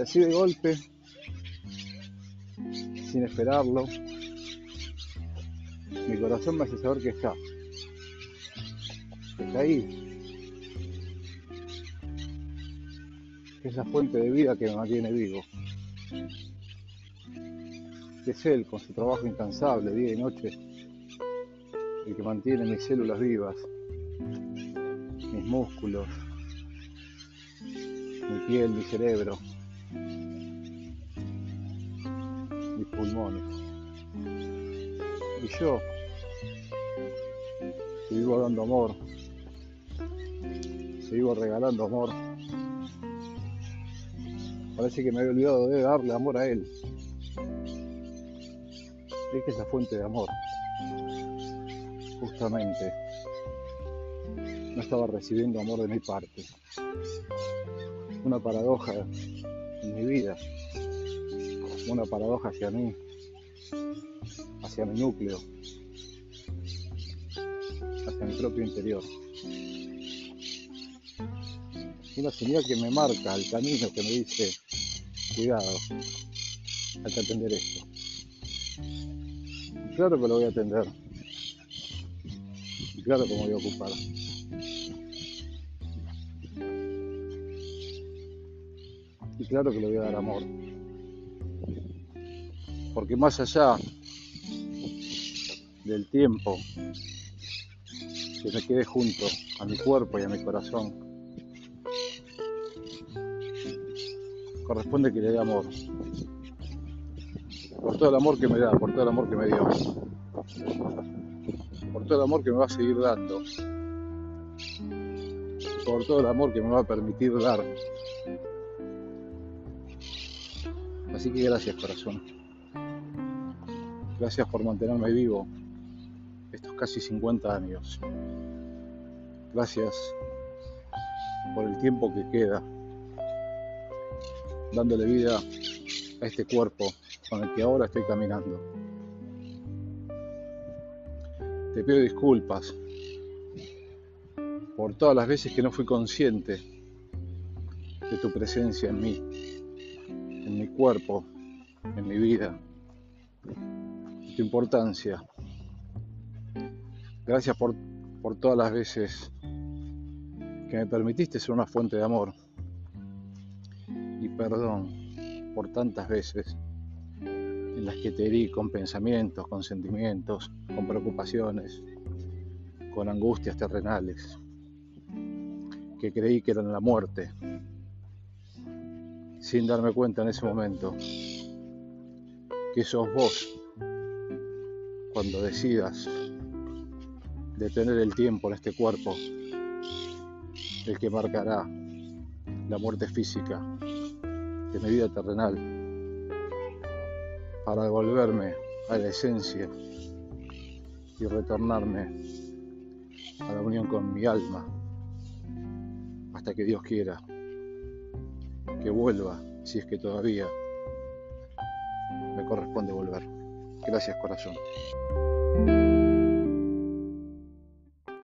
Y así de golpe, sin esperarlo, mi corazón me hace saber que está. Que está ahí. Que es la fuente de vida que me mantiene vivo. Que es Él, con su trabajo incansable, día y noche, el que mantiene mis células vivas, mis músculos, mi piel, mi cerebro, pulmones. Y yo, vivo dando amor, sigo regalando amor. Parece que me había olvidado de darle amor a él. Es que es la fuente de amor. Justamente no estaba recibiendo amor de mi parte. Una paradoja en mi vida, una paradoja hacia mí, hacia mi núcleo, hacia mi propio interior. Una señal que me marca el camino, que me dice, cuidado, hay que atender esto. Claro que lo voy a atender. Y claro que me voy a ocupar. Y claro que le voy a dar amor. Porque más allá del tiempo que me quede junto a mi cuerpo y a mi corazón, corresponde que le dé amor. Por todo el amor que me da, por todo el amor que me dio. Por todo el amor que me va a seguir dando. Por todo el amor que me va a permitir dar. Así que gracias corazón. Gracias por mantenerme vivo estos casi 50 años. Gracias por el tiempo que queda dándole vida a este cuerpo con el que ahora estoy caminando. Te pido disculpas por todas las veces que no fui consciente de tu presencia en mí, en mi cuerpo, en mi vida, importancia. Gracias por, por todas las veces que me permitiste ser una fuente de amor. Y perdón por tantas veces en las que te herí con pensamientos, con sentimientos, con preocupaciones, con angustias terrenales, que creí que eran la muerte, sin darme cuenta en ese momento que sos vos cuando decidas detener el tiempo en este cuerpo, el que marcará la muerte física de mi vida terrenal para devolverme a la esencia y retornarme a la unión con mi alma hasta que Dios quiera que vuelva si es que todavía me corresponde volver. Gracias corazón.